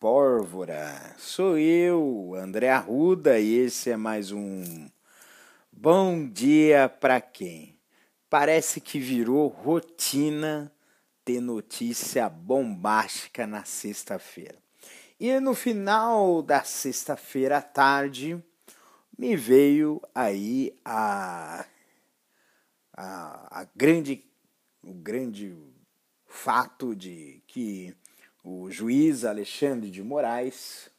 pórvora? Sou eu, André Arruda, e esse é mais um Bom Dia pra quem? Parece que virou rotina ter notícia bombástica na sexta-feira. E no final da sexta-feira à tarde, me veio aí a, a, a grande, o grande fato de que o juiz Alexandre de Moraes,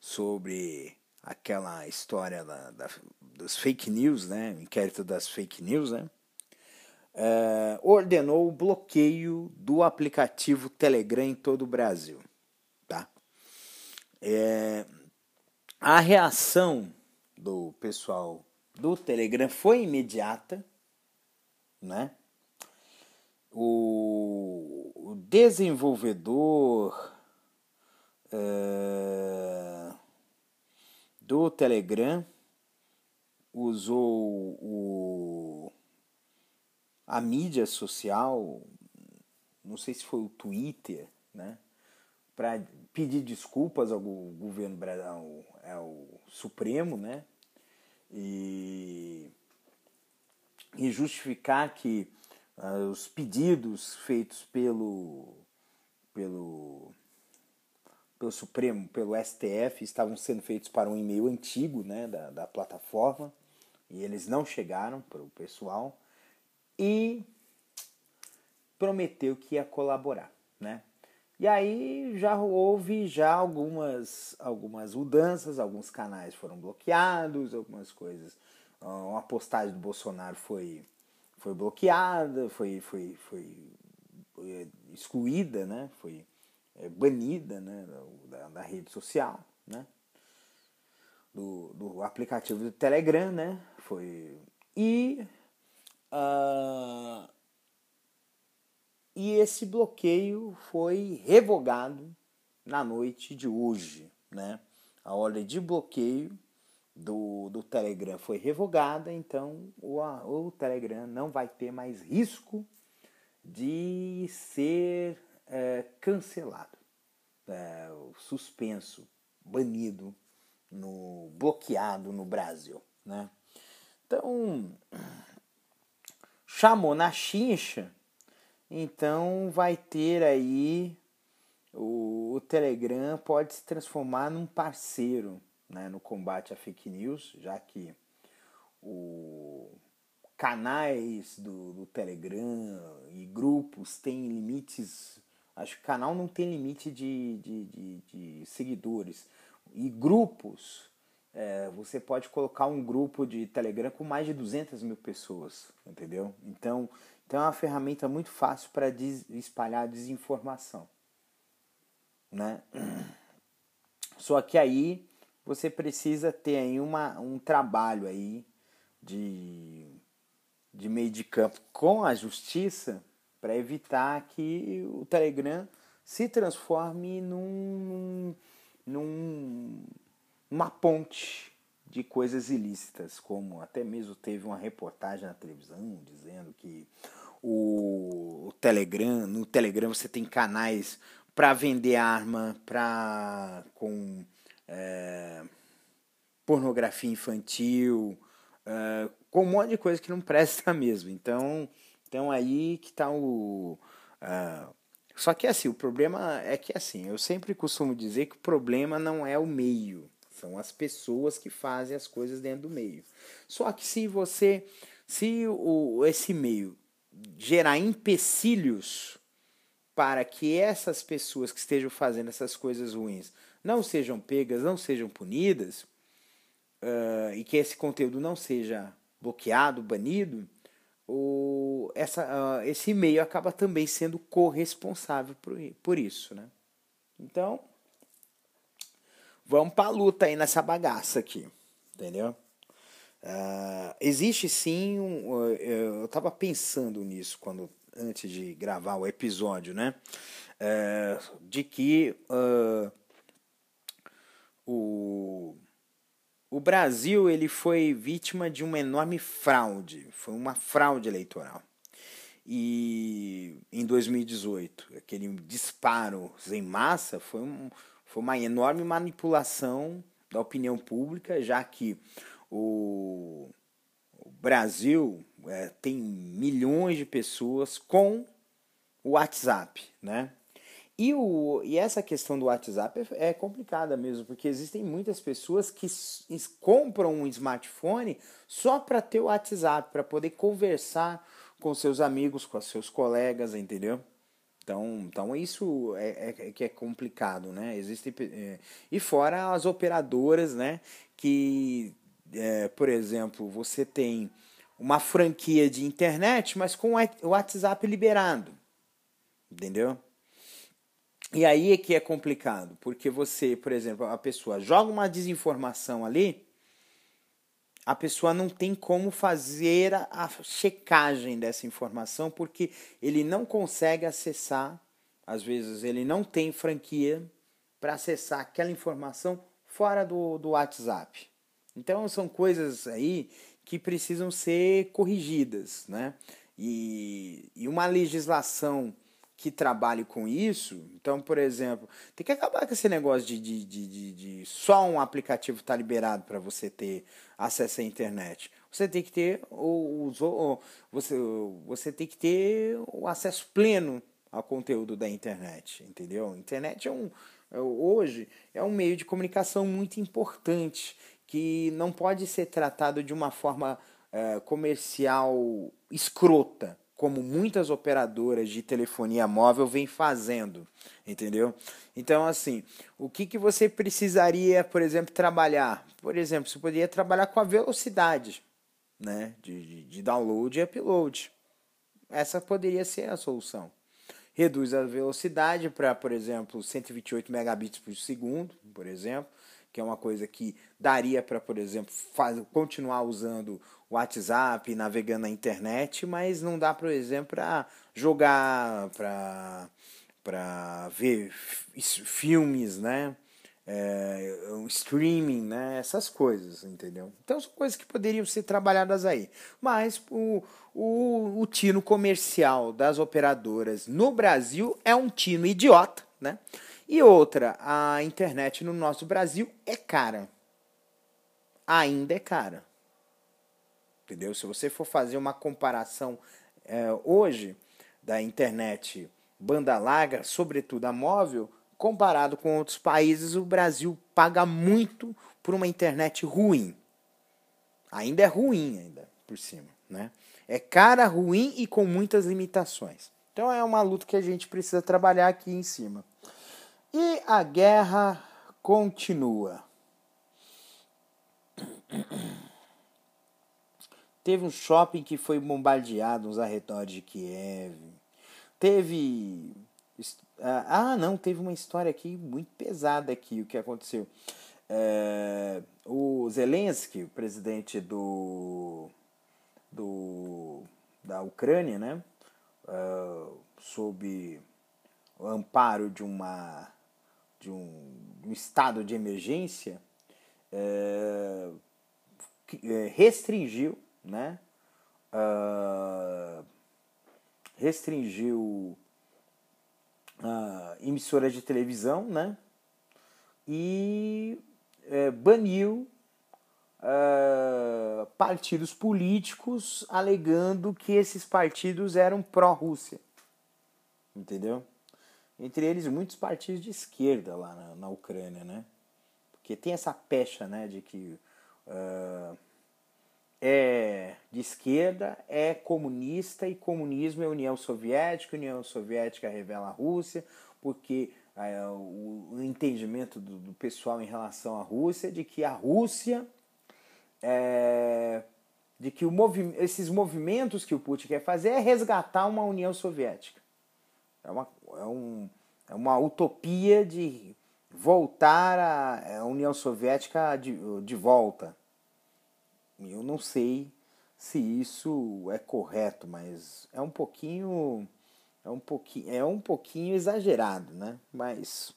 sobre aquela história da, da, dos fake news, né, inquérito das fake news, né, uh, ordenou o bloqueio do aplicativo Telegram em todo o Brasil. Tá? É, a reação do pessoal do Telegram foi imediata, né? O, o desenvolvedor uh, do Telegram usou o, a mídia social, não sei se foi o Twitter, né? Para pedir desculpas ao governo ao, ao Supremo, né? E, e justificar que uh, os pedidos feitos pelo, pelo, pelo Supremo, pelo STF, estavam sendo feitos para um e-mail antigo né, da, da plataforma e eles não chegaram para o pessoal e prometeu que ia colaborar, né? E aí já houve já algumas algumas mudanças, alguns canais foram bloqueados, algumas coisas. Uma postagem do Bolsonaro foi foi bloqueada, foi, foi, foi é, excluída, né? foi é, banida né? da, da rede social, né? do, do aplicativo do Telegram, né? Foi. E, uh, e esse bloqueio foi revogado na noite de hoje, né? A ordem de bloqueio do, do Telegram foi revogada, então o, o Telegram não vai ter mais risco de ser é, cancelado, é, suspenso, banido, no, bloqueado no Brasil. Né? Então, chamou na chincha, então vai ter aí o, o Telegram pode se transformar num parceiro né, no combate à fake news, já que o canais do, do Telegram e grupos têm limites. Acho que canal não tem limite de, de, de, de seguidores. E grupos, é, você pode colocar um grupo de Telegram com mais de 200 mil pessoas, entendeu? Então, então é uma ferramenta muito fácil para des espalhar desinformação. Né? Só que aí você precisa ter aí uma, um trabalho aí de, de meio de campo com a justiça para evitar que o Telegram se transforme num, num, numa ponte de coisas ilícitas, como até mesmo teve uma reportagem na televisão dizendo que o, o Telegram, no Telegram você tem canais para vender arma, para com é, pornografia infantil, é, com um monte de coisa que não presta mesmo. Então, então aí que está o. Uh, só que assim, o problema é que assim, eu sempre costumo dizer que o problema não é o meio, são as pessoas que fazem as coisas dentro do meio. Só que se você, se o, esse meio gerar empecilhos para que essas pessoas que estejam fazendo essas coisas ruins não sejam pegas, não sejam punidas, uh, e que esse conteúdo não seja bloqueado, banido, o, essa, uh, esse e-mail acaba também sendo corresponsável por, por isso. Né? Então, vamos para a luta aí nessa bagaça aqui, entendeu? Uh, existe sim um, uh, eu estava pensando nisso quando antes de gravar o episódio, né? Uh, de que o, o Brasil ele foi vítima de uma enorme fraude, foi uma fraude eleitoral. E em 2018, aquele disparo em massa foi, um, foi uma enorme manipulação da opinião pública, já que o, o Brasil é, tem milhões de pessoas com o WhatsApp, né? E, o, e essa questão do WhatsApp é, é complicada mesmo, porque existem muitas pessoas que compram um smartphone só para ter o WhatsApp, para poder conversar com seus amigos, com seus colegas, entendeu? Então, então isso é, é, é que é complicado, né? Existe, é, e fora as operadoras, né? Que é, por exemplo, você tem uma franquia de internet, mas com o WhatsApp liberado. Entendeu? E aí é que é complicado, porque você, por exemplo, a pessoa joga uma desinformação ali, a pessoa não tem como fazer a checagem dessa informação, porque ele não consegue acessar, às vezes ele não tem franquia para acessar aquela informação fora do, do WhatsApp. Então são coisas aí que precisam ser corrigidas, né? E, e uma legislação que trabalhe com isso, então, por exemplo, tem que acabar com esse negócio de, de, de, de, de só um aplicativo estar tá liberado para você ter acesso à internet. Você tem que ter o, o, você, você tem que ter o acesso pleno ao conteúdo da internet, entendeu? Internet é um é, hoje é um meio de comunicação muito importante que não pode ser tratado de uma forma é, comercial escrota, como muitas operadoras de telefonia móvel vêm fazendo, entendeu? Então, assim, o que, que você precisaria, por exemplo, trabalhar? Por exemplo, você poderia trabalhar com a velocidade né, de, de, download e upload. Essa poderia ser a solução. Reduz a velocidade para, por exemplo, 128 megabits por segundo, por exemplo que é uma coisa que daria para, por exemplo, faz, continuar usando WhatsApp, navegando na internet, mas não dá, por exemplo, para jogar, para ver filmes, né? É, streaming, né? Essas coisas, entendeu? Então são coisas que poderiam ser trabalhadas aí. Mas o, o, o tino comercial das operadoras no Brasil é um tino idiota, né? E outra, a internet no nosso Brasil é cara. Ainda é cara. Entendeu? Se você for fazer uma comparação é, hoje da internet banda larga, sobretudo a móvel, comparado com outros países, o Brasil paga muito por uma internet ruim. Ainda é ruim ainda por cima, né? É cara, ruim e com muitas limitações. Então é uma luta que a gente precisa trabalhar aqui em cima. E a guerra continua. Teve um shopping que foi bombardeado nos arredores de Kiev. Teve. Ah, não, teve uma história aqui muito pesada aqui, o que aconteceu. É, o Zelensky, o presidente do, do da Ucrânia, né, uh, sob o amparo de uma de um, um estado de emergência é, restringiu, né? Uh, restringiu uh, emissoras de televisão, né? E é, baniu uh, partidos políticos, alegando que esses partidos eram pró-Rússia. Entendeu? entre eles muitos partidos de esquerda lá na, na Ucrânia, né? Porque tem essa pecha, né, de que uh, é de esquerda, é comunista e comunismo é União Soviética, União Soviética revela a Rússia, porque uh, o, entendimento do, do, pessoal em relação à Rússia é de que a Rússia é, de que o movi esses movimentos que o Putin quer fazer é resgatar uma União Soviética. É uma, é, um, é uma utopia de voltar a União Soviética de, de volta. Eu não sei se isso é correto, mas é um pouquinho é um pouquinho é um pouquinho exagerado, né? Mas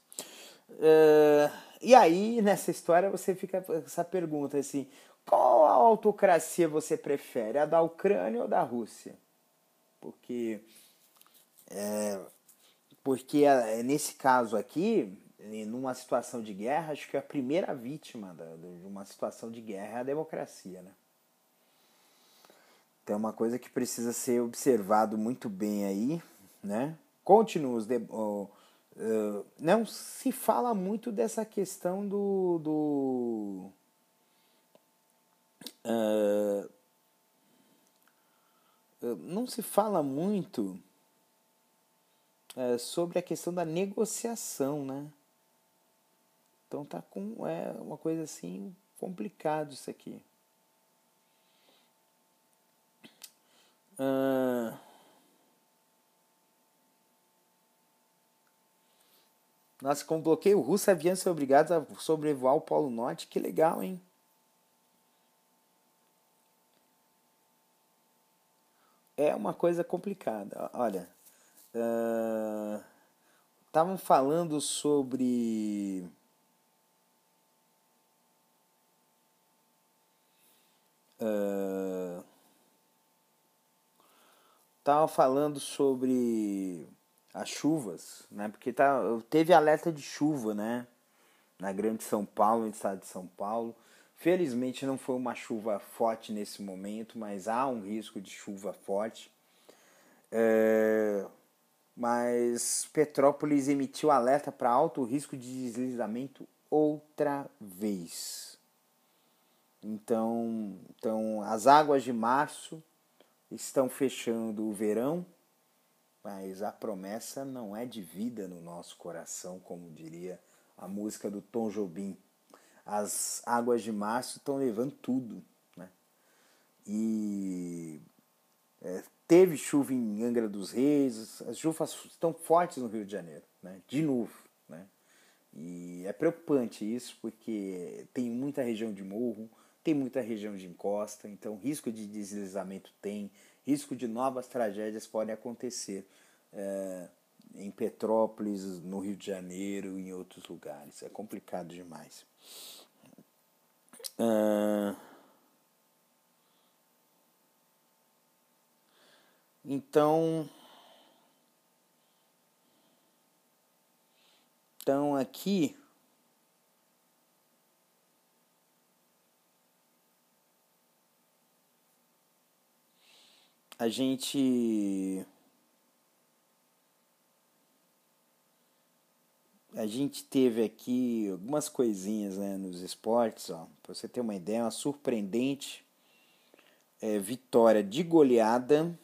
uh, e aí nessa história você fica essa pergunta assim, qual autocracia você prefere, a da Ucrânia ou da Rússia? Porque é, porque é, nesse caso aqui, numa situação de guerra, acho que a primeira vítima de uma situação de guerra é a democracia, né? Então é uma coisa que precisa ser observado muito bem aí, né? Continua os de... uh, não se fala muito dessa questão do, do uh, não se fala muito sobre a questão da negociação, né? Então tá com é uma coisa assim complicado isso aqui. Uh, Nossa, com bloqueio russo, aviões são obrigados a sobrevoar o Polo Norte. Que legal, hein? É uma coisa complicada. Olha, estavam uh, falando sobre uh, falando sobre as chuvas, né? Porque tá, teve alerta de chuva, né? Na Grande São Paulo, no estado de São Paulo. Felizmente não foi uma chuva forte nesse momento, mas há um risco de chuva forte. É, mas Petrópolis emitiu alerta para alto risco de deslizamento outra vez. Então, então as águas de março estão fechando o verão, mas a promessa não é de vida no nosso coração, como diria a música do Tom Jobim. As águas de março estão levando tudo. Né? E é, Teve chuva em Angra dos Reis, as chuvas estão fortes no Rio de Janeiro, né? de novo. Né? E é preocupante isso, porque tem muita região de morro, tem muita região de encosta, então risco de deslizamento tem, risco de novas tragédias podem acontecer é, em Petrópolis, no Rio de Janeiro em outros lugares. É complicado demais. Uh... Então, então aqui a gente a gente teve aqui algumas coisinhas né, nos esportes, ó, para você ter uma ideia, uma surpreendente é, vitória de goleada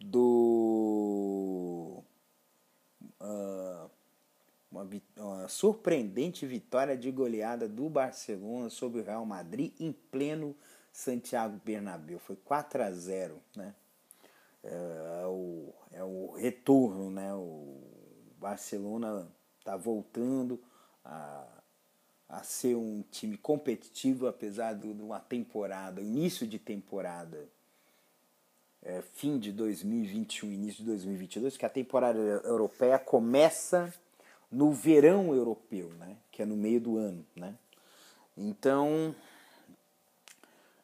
do uh, uma, uma, surpreendente vitória de goleada do Barcelona sobre o Real Madrid em pleno Santiago Bernabéu. Foi 4 a 0, né? É, é, o, é o retorno, né? O Barcelona está voltando a, a ser um time competitivo, apesar de uma temporada, início de temporada é, fim de 2021, início de 2022, que a temporada europeia começa no verão europeu, né? que é no meio do ano. Né? Então,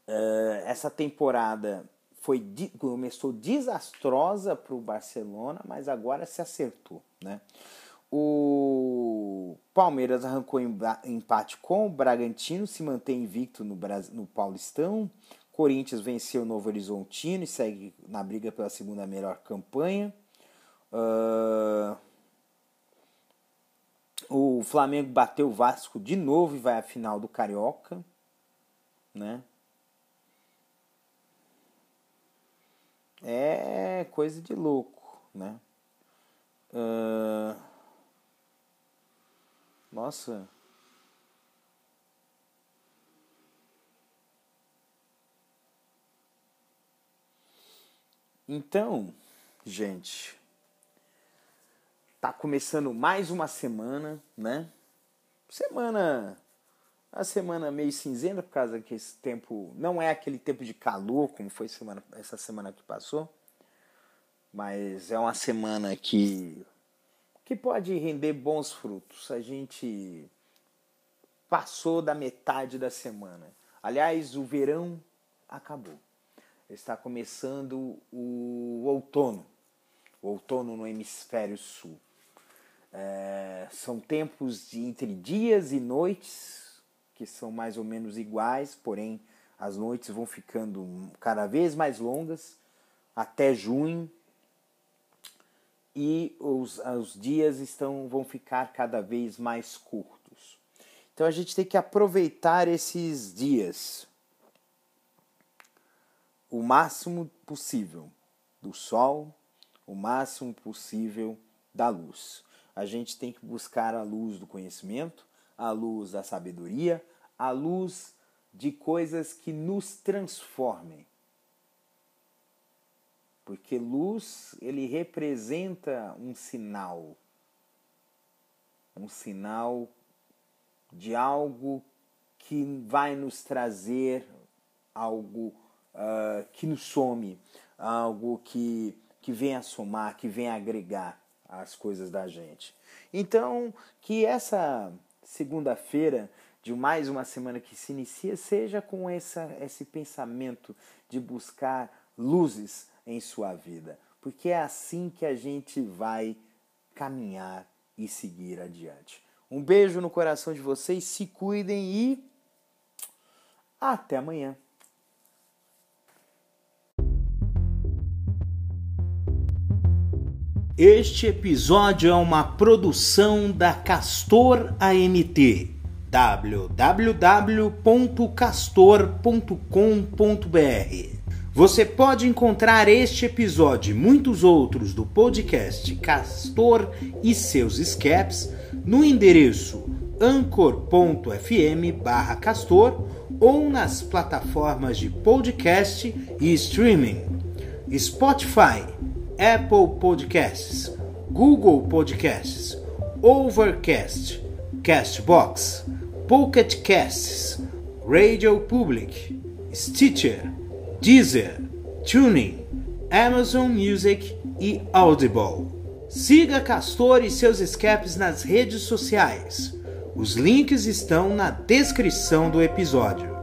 é, essa temporada foi começou desastrosa para o Barcelona, mas agora se acertou. Né? O Palmeiras arrancou empate com o Bragantino, se mantém invicto no, no Paulistão. Corinthians venceu o Novo Horizontino e segue na briga pela segunda melhor campanha. Uh, o Flamengo bateu o Vasco de novo e vai à final do Carioca. Né? É coisa de louco, né? Uh, nossa, Então, gente, tá começando mais uma semana, né? Semana a semana meio cinzenta por causa que esse tempo não é aquele tempo de calor como foi semana, essa semana que passou, mas é uma semana que que pode render bons frutos. A gente passou da metade da semana. Aliás, o verão acabou. Está começando o outono. O outono no hemisfério sul. É, são tempos de entre dias e noites que são mais ou menos iguais, porém as noites vão ficando cada vez mais longas até junho e os, os dias estão vão ficar cada vez mais curtos. Então a gente tem que aproveitar esses dias o máximo possível do sol, o máximo possível da luz. A gente tem que buscar a luz do conhecimento, a luz da sabedoria, a luz de coisas que nos transformem. Porque luz, ele representa um sinal. Um sinal de algo que vai nos trazer algo uh, que nos some, algo que, que vem a somar, que vem a agregar as coisas da gente. Então, que essa segunda-feira de mais uma semana que se inicia, seja com essa, esse pensamento de buscar luzes em sua vida, porque é assim que a gente vai caminhar e seguir adiante. Um beijo no coração de vocês, se cuidem e até amanhã. Este episódio é uma produção da Castor AMT www.castor.com.br. Você pode encontrar este episódio e muitos outros do podcast Castor e seus escapes no endereço anchor.fm/castor ou nas plataformas de podcast e streaming Spotify Apple Podcasts, Google Podcasts, Overcast, Castbox, Pocket Casts, Radio Public, Stitcher, Deezer, Tuning, Amazon Music e Audible. Siga Castor e seus escapes nas redes sociais. Os links estão na descrição do episódio.